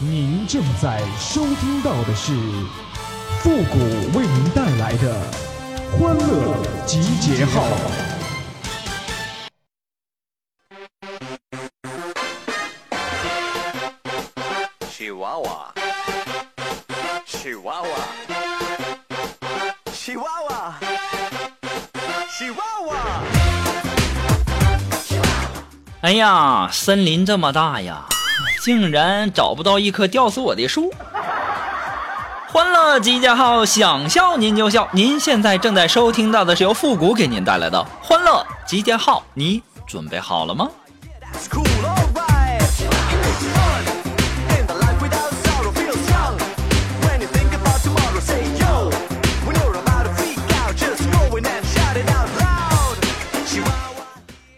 您正在收听到的是复古为您带来的欢乐集结号。喜娃娃，喜娃娃，喜娃娃，喜娃娃。哎呀，森林这么大呀，竟然找不到一棵吊死我的树。欢乐集结号，想笑您就笑。您现在正在收听到的是由复古给您带来的欢乐集结号。你准备好了吗？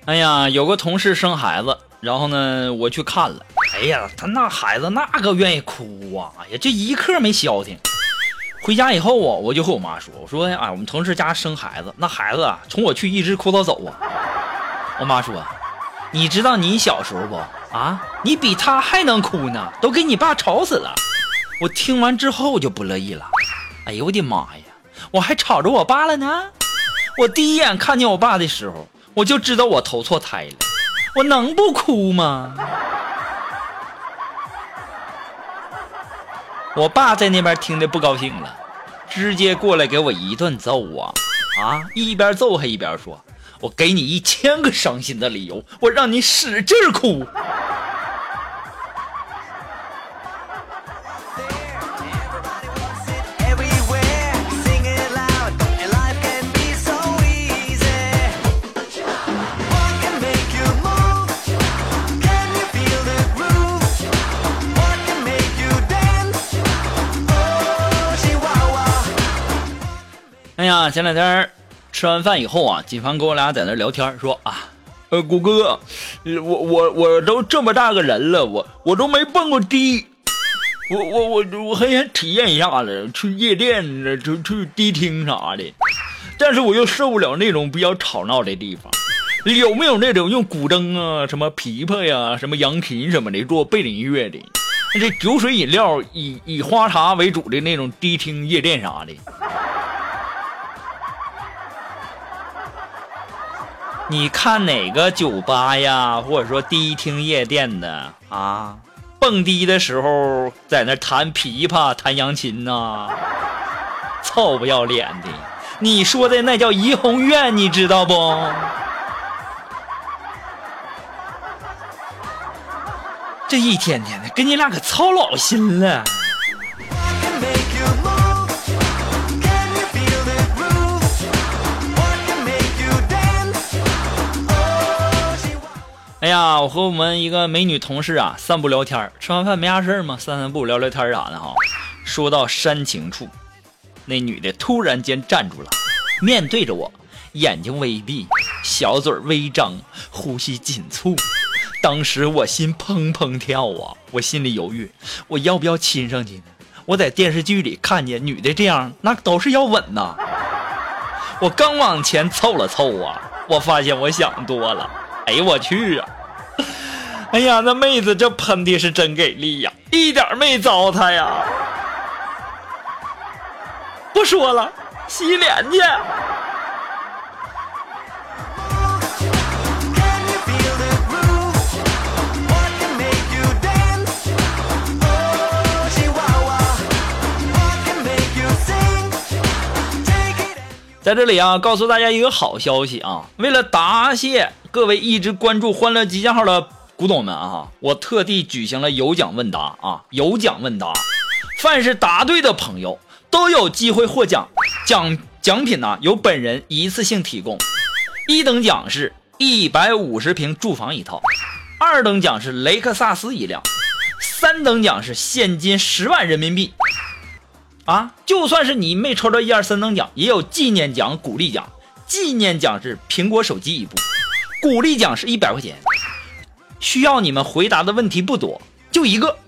哎呀，有个同事生孩子，然后呢，我去看了。哎呀，他那孩子那个愿意哭啊！哎呀，这一刻没消停。回家以后啊，我就和我妈说：“我说哎，我们同事家生孩子，那孩子啊，从我去一直哭到走啊。”我妈说：“你知道你小时候不啊？你比他还能哭呢，都给你爸吵死了。”我听完之后就不乐意了。哎呦我的妈呀！我还吵着我爸了呢。我第一眼看见我爸的时候，我就知道我投错胎了。我能不哭吗？我爸在那边听的不高兴了，直接过来给我一顿揍啊啊！一边揍还一边说：“我给你一千个伤心的理由，我让你使劲哭。”前两天吃完饭以后啊，锦凡跟我俩在那聊天，说啊，呃，谷哥，我我我都这么大个人了，我我都没蹦过迪，我我我我很想体验一下子，去夜店、去去迪厅啥的，但是我又受不了那种比较吵闹的地方。有没有那种用古筝啊、什么琵琶呀、什么扬琴什么的做背景音乐的？这酒水饮料以以花茶为主的那种迪厅夜店啥的。你看哪个酒吧呀，或者说迪厅夜店的啊，蹦迪的时候在那弹琵琶、弹扬琴呐、臭不要脸的！你说的那叫怡红院，你知道不？这一天天的，跟你俩可操老心了。呀，我和我们一个美女同事啊散步聊天吃完饭没啥事儿嘛，散散步聊聊天啥的哈。说到煽情处，那女的突然间站住了，面对着我，眼睛微闭，小嘴微张，呼吸紧促。当时我心砰砰跳啊，我心里犹豫，我要不要亲上去呢？我在电视剧里看见女的这样，那都是要吻呐。我刚往前凑了凑啊，我发现我想多了。哎呦我去啊！哎呀，那妹子这喷的是真给力呀，一点没糟蹋呀。不说了，洗脸去。在这里啊，告诉大家一个好消息啊，为了答谢各位一直关注欢乐集结号的。古董们啊，我特地举行了有奖问答啊，有奖问答，凡是答对的朋友都有机会获奖，奖奖品呢、由本人一次性提供。一等奖是一百五十平住房一套，二等奖是雷克萨斯一辆，三等奖是现金十万人民币。啊，就算是你没抽到一二三等奖，也有纪念奖、鼓励奖。纪念奖是苹果手机一部，鼓励奖是一百块钱。需要你们回答的问题不多，就一个。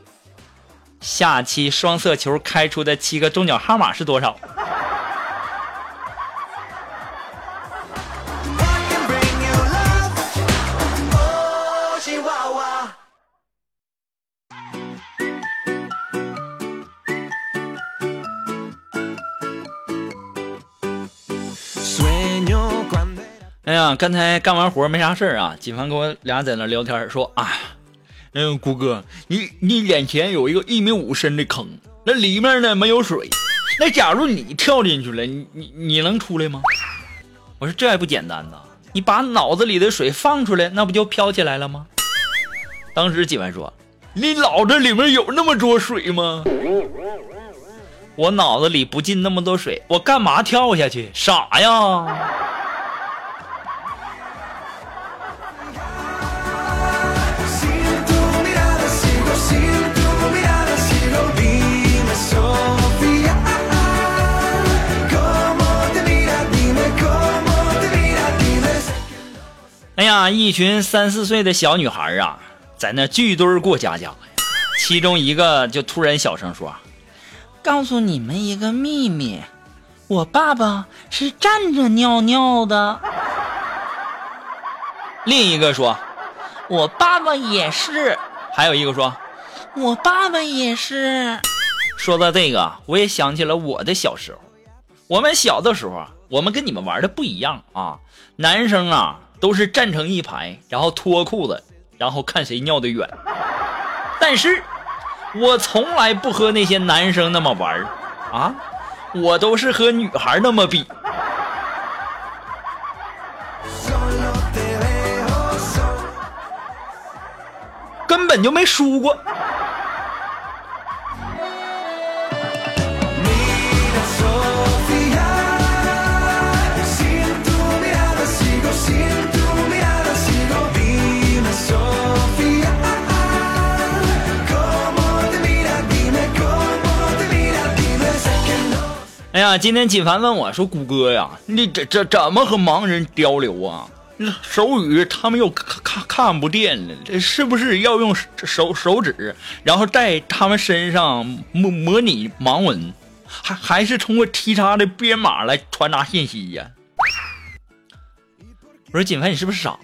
下期双色球开出的七个中奖号码是多少？呀，刚才干完活没啥事儿啊，锦凡跟我俩在那聊天，说啊，嗯，谷哥，你你眼前有一个一米五深的坑，那里面呢没有水，那假如你跳进去了，你你你能出来吗？我说这还不简单呐，你把脑子里的水放出来，那不就飘起来了吗？当时锦凡说，你脑子里面有那么多水吗？我脑子里不进那么多水，我干嘛跳下去？傻呀！哎呀，一群三四岁的小女孩啊，在那聚堆过家家。其中一个就突然小声说：“告诉你们一个秘密，我爸爸是站着尿尿的。”另一个说：“我爸爸也是。”还有一个说：“我爸爸也是。”说到这个，我也想起了我的小时候。我们小的时候，我们跟你们玩的不一样啊。男生啊都是站成一排，然后脱裤子，然后看谁尿得远。但是，我从来不和那些男生那么玩啊，我都是和女孩那么比。根本就没输过。呀，今天锦凡问我说：“谷歌呀，你这这怎么和盲人交流啊？手语他们又看看看不见了，这是不是要用手手指，然后在他们身上模模拟盲文，还还是通过 T 叉的编码来传达信息呀？”我说：“锦凡，你是不是傻？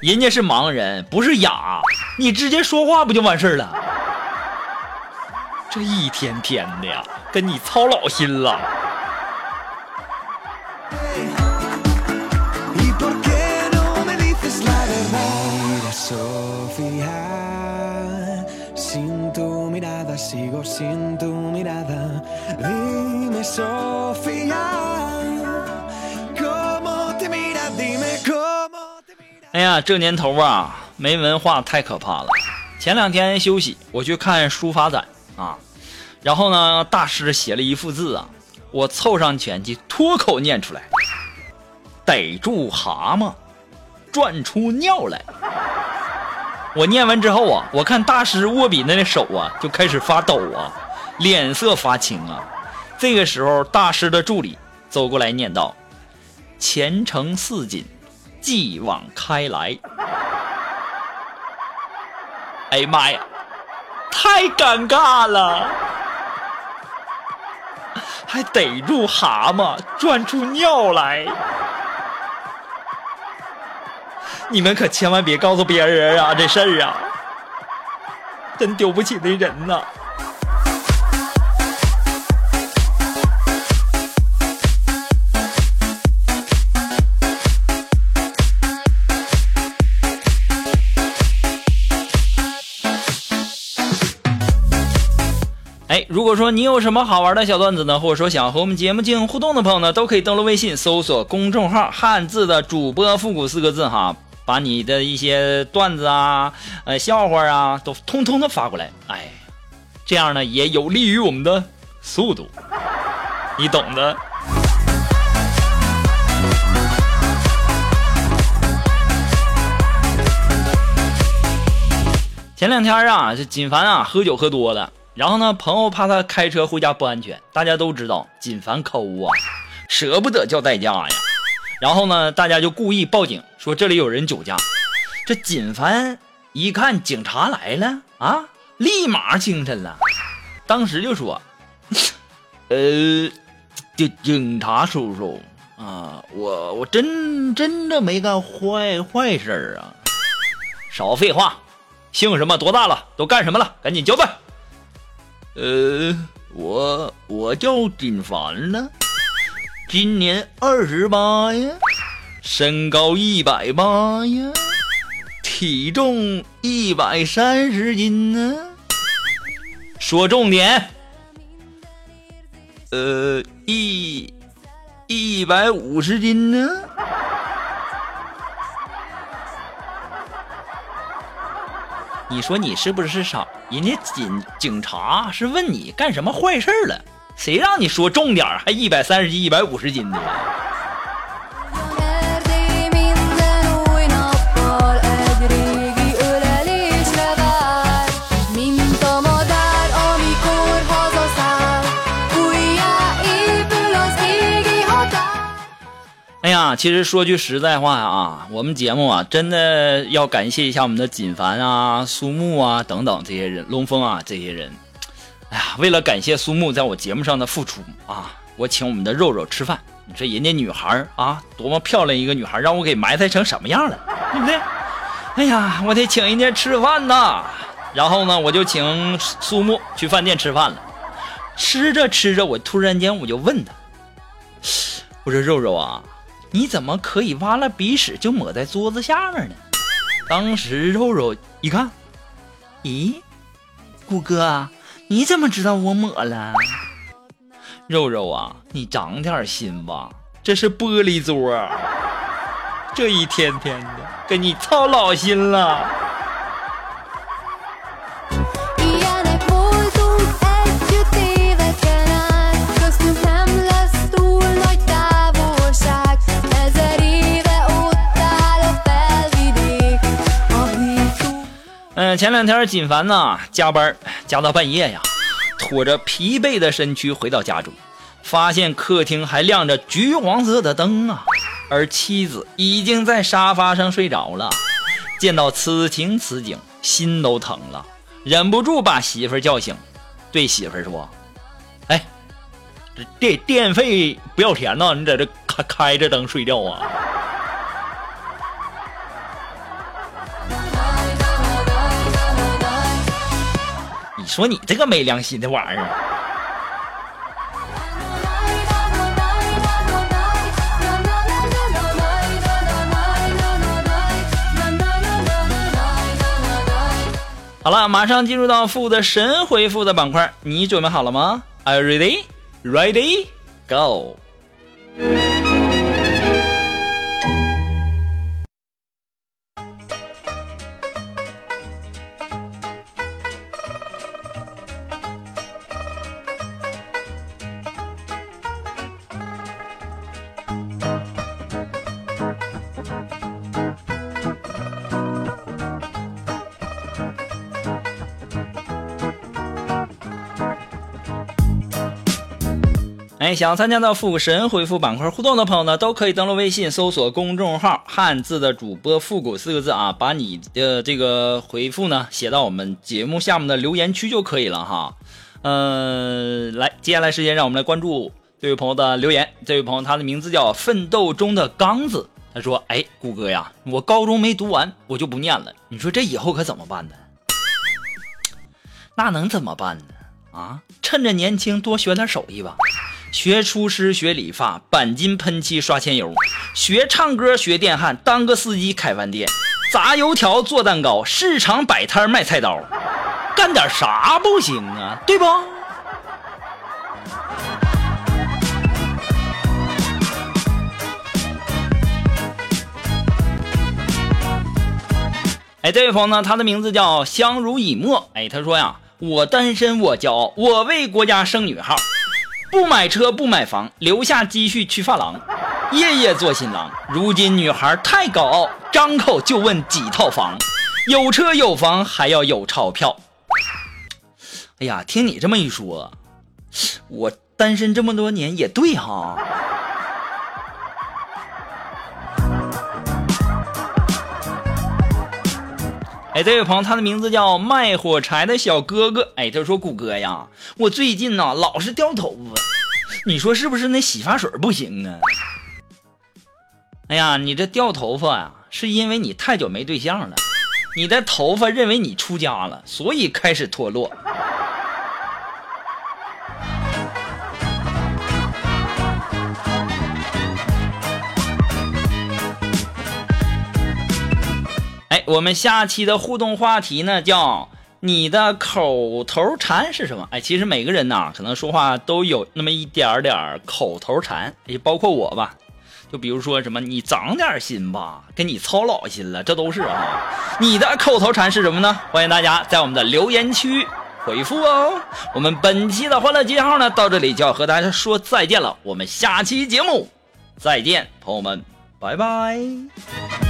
人家是盲人，不是哑，你直接说话不就完事儿了？这一天天的呀，跟你操老心了。哎呀，这年头啊，没文化太可怕了。前两天休息，我去看书法展。啊，然后呢，大师写了一幅字啊，我凑上前去脱口念出来：“逮住蛤蟆，转出尿来。”我念完之后啊，我看大师握笔那手啊，就开始发抖啊，脸色发青啊。这个时候，大师的助理走过来念道：“前程似锦，继往开来。”哎妈呀，太尴尬了！还逮住蛤蟆，转出尿来。你们可千万别告诉别人啊，这事儿啊，真丢不起那人呐。如果说你有什么好玩的小段子呢，或者说想和我们节目进行互动的朋友呢，都可以登录微信搜索公众号“汉字的主播复古”四个字哈，把你的一些段子啊、呃笑话啊，都通通的发过来。哎，这样呢也有利于我们的速度，你懂的。前两天啊，这锦凡啊喝酒喝多了，然后呢，朋友怕他开车回家不安全，大家都知道锦凡抠啊，舍不得叫代驾呀。然后呢，大家就故意报警说这里有人酒驾。这锦凡一看警察来了啊，立马精神了，当时就说：“呃，警警察叔叔啊，我我真真的没干坏坏事儿啊，少废话。”姓什么？多大了？都干什么了？赶紧交代。呃，我我叫锦凡呢，今年二十八呀。身高一百八呀，体重一百三十斤呢。说重点。呃，一一百五十斤呢。你说你是不是傻？人家警警察是问你干什么坏事了，谁让你说重点儿还一百三十斤、一百五十斤的？啊，其实说句实在话啊，我们节目啊，真的要感谢一下我们的锦凡啊、苏木啊等等这些人，龙峰啊这些人。哎呀，为了感谢苏木在我节目上的付出啊，我请我们的肉肉吃饭。你说人家女孩啊，多么漂亮一个女孩，让我给埋汰成什么样了，对不对？哎呀，我得请人家吃饭呐。然后呢，我就请苏木去饭店吃饭了。吃着吃着，我突然间我就问他，我说肉肉啊，你怎么可以挖了鼻屎就抹在桌子下面呢？当时肉肉一看，咦，谷哥，你怎么知道我抹了？肉肉啊，你长点心吧，这是玻璃桌，这一天天的跟你操老心了。前两天锦凡呢加班加到半夜呀，拖着疲惫的身躯回到家中，发现客厅还亮着橘黄色的灯啊，而妻子已经在沙发上睡着了。见到此情此景，心都疼了，忍不住把媳妇叫醒，对媳妇儿说：“哎，这电电费不要钱呐，你在这开开着灯睡觉啊？”说你这个没良心的玩意儿！好了，马上进入到负的神回复的板块，你准备好了吗？Are you ready? Ready? Go! 哎，想参加到复古神回复板块互动的朋友呢，都可以登录微信搜索公众号“汉字的主播复古”四个字啊，把你的这个回复呢写到我们节目下面的留言区就可以了哈。嗯、来，接下来时间让我们来关注这位朋友的留言。这位朋友他的名字叫奋斗中的刚子，他说：“哎，谷歌呀，我高中没读完，我就不念了。你说这以后可怎么办呢？那能怎么办呢？啊，趁着年轻多学点手艺吧。”学厨师，学理发，钣金喷漆，刷铅油；学唱歌，学电焊，当个司机，开饭店，炸油条，做蛋糕，市场摆摊卖菜刀，干点啥不行啊？对不？哎，这位朋友呢，他的名字叫相濡以沫。哎，他说呀，我单身我骄傲，我为国家生女号。不买车不买房，留下积蓄去发廊，夜夜做新郎。如今女孩太高傲，张口就问几套房，有车有房还要有钞票。哎呀，听你这么一说，我单身这么多年也对哈。哎，这位朋友，他的名字叫卖火柴的小哥哥。哎，他说：“谷歌呀，我最近呢老是掉头发，你说是不是那洗发水不行啊？”哎呀，你这掉头发呀，是因为你太久没对象了，你的头发认为你出家了，所以开始脱落。我们下期的互动话题呢叫你的口头禅是什么？哎，其实每个人呐，可能说话都有那么一点点儿口头禅，也包括我吧。就比如说什么，你长点心吧，跟你操老心了，这都是啊。你的口头禅是什么呢？欢迎大家在我们的留言区回复哦。我们本期的欢乐集结号呢，到这里就要和大家说再见了。我们下期节目再见，朋友们，拜拜。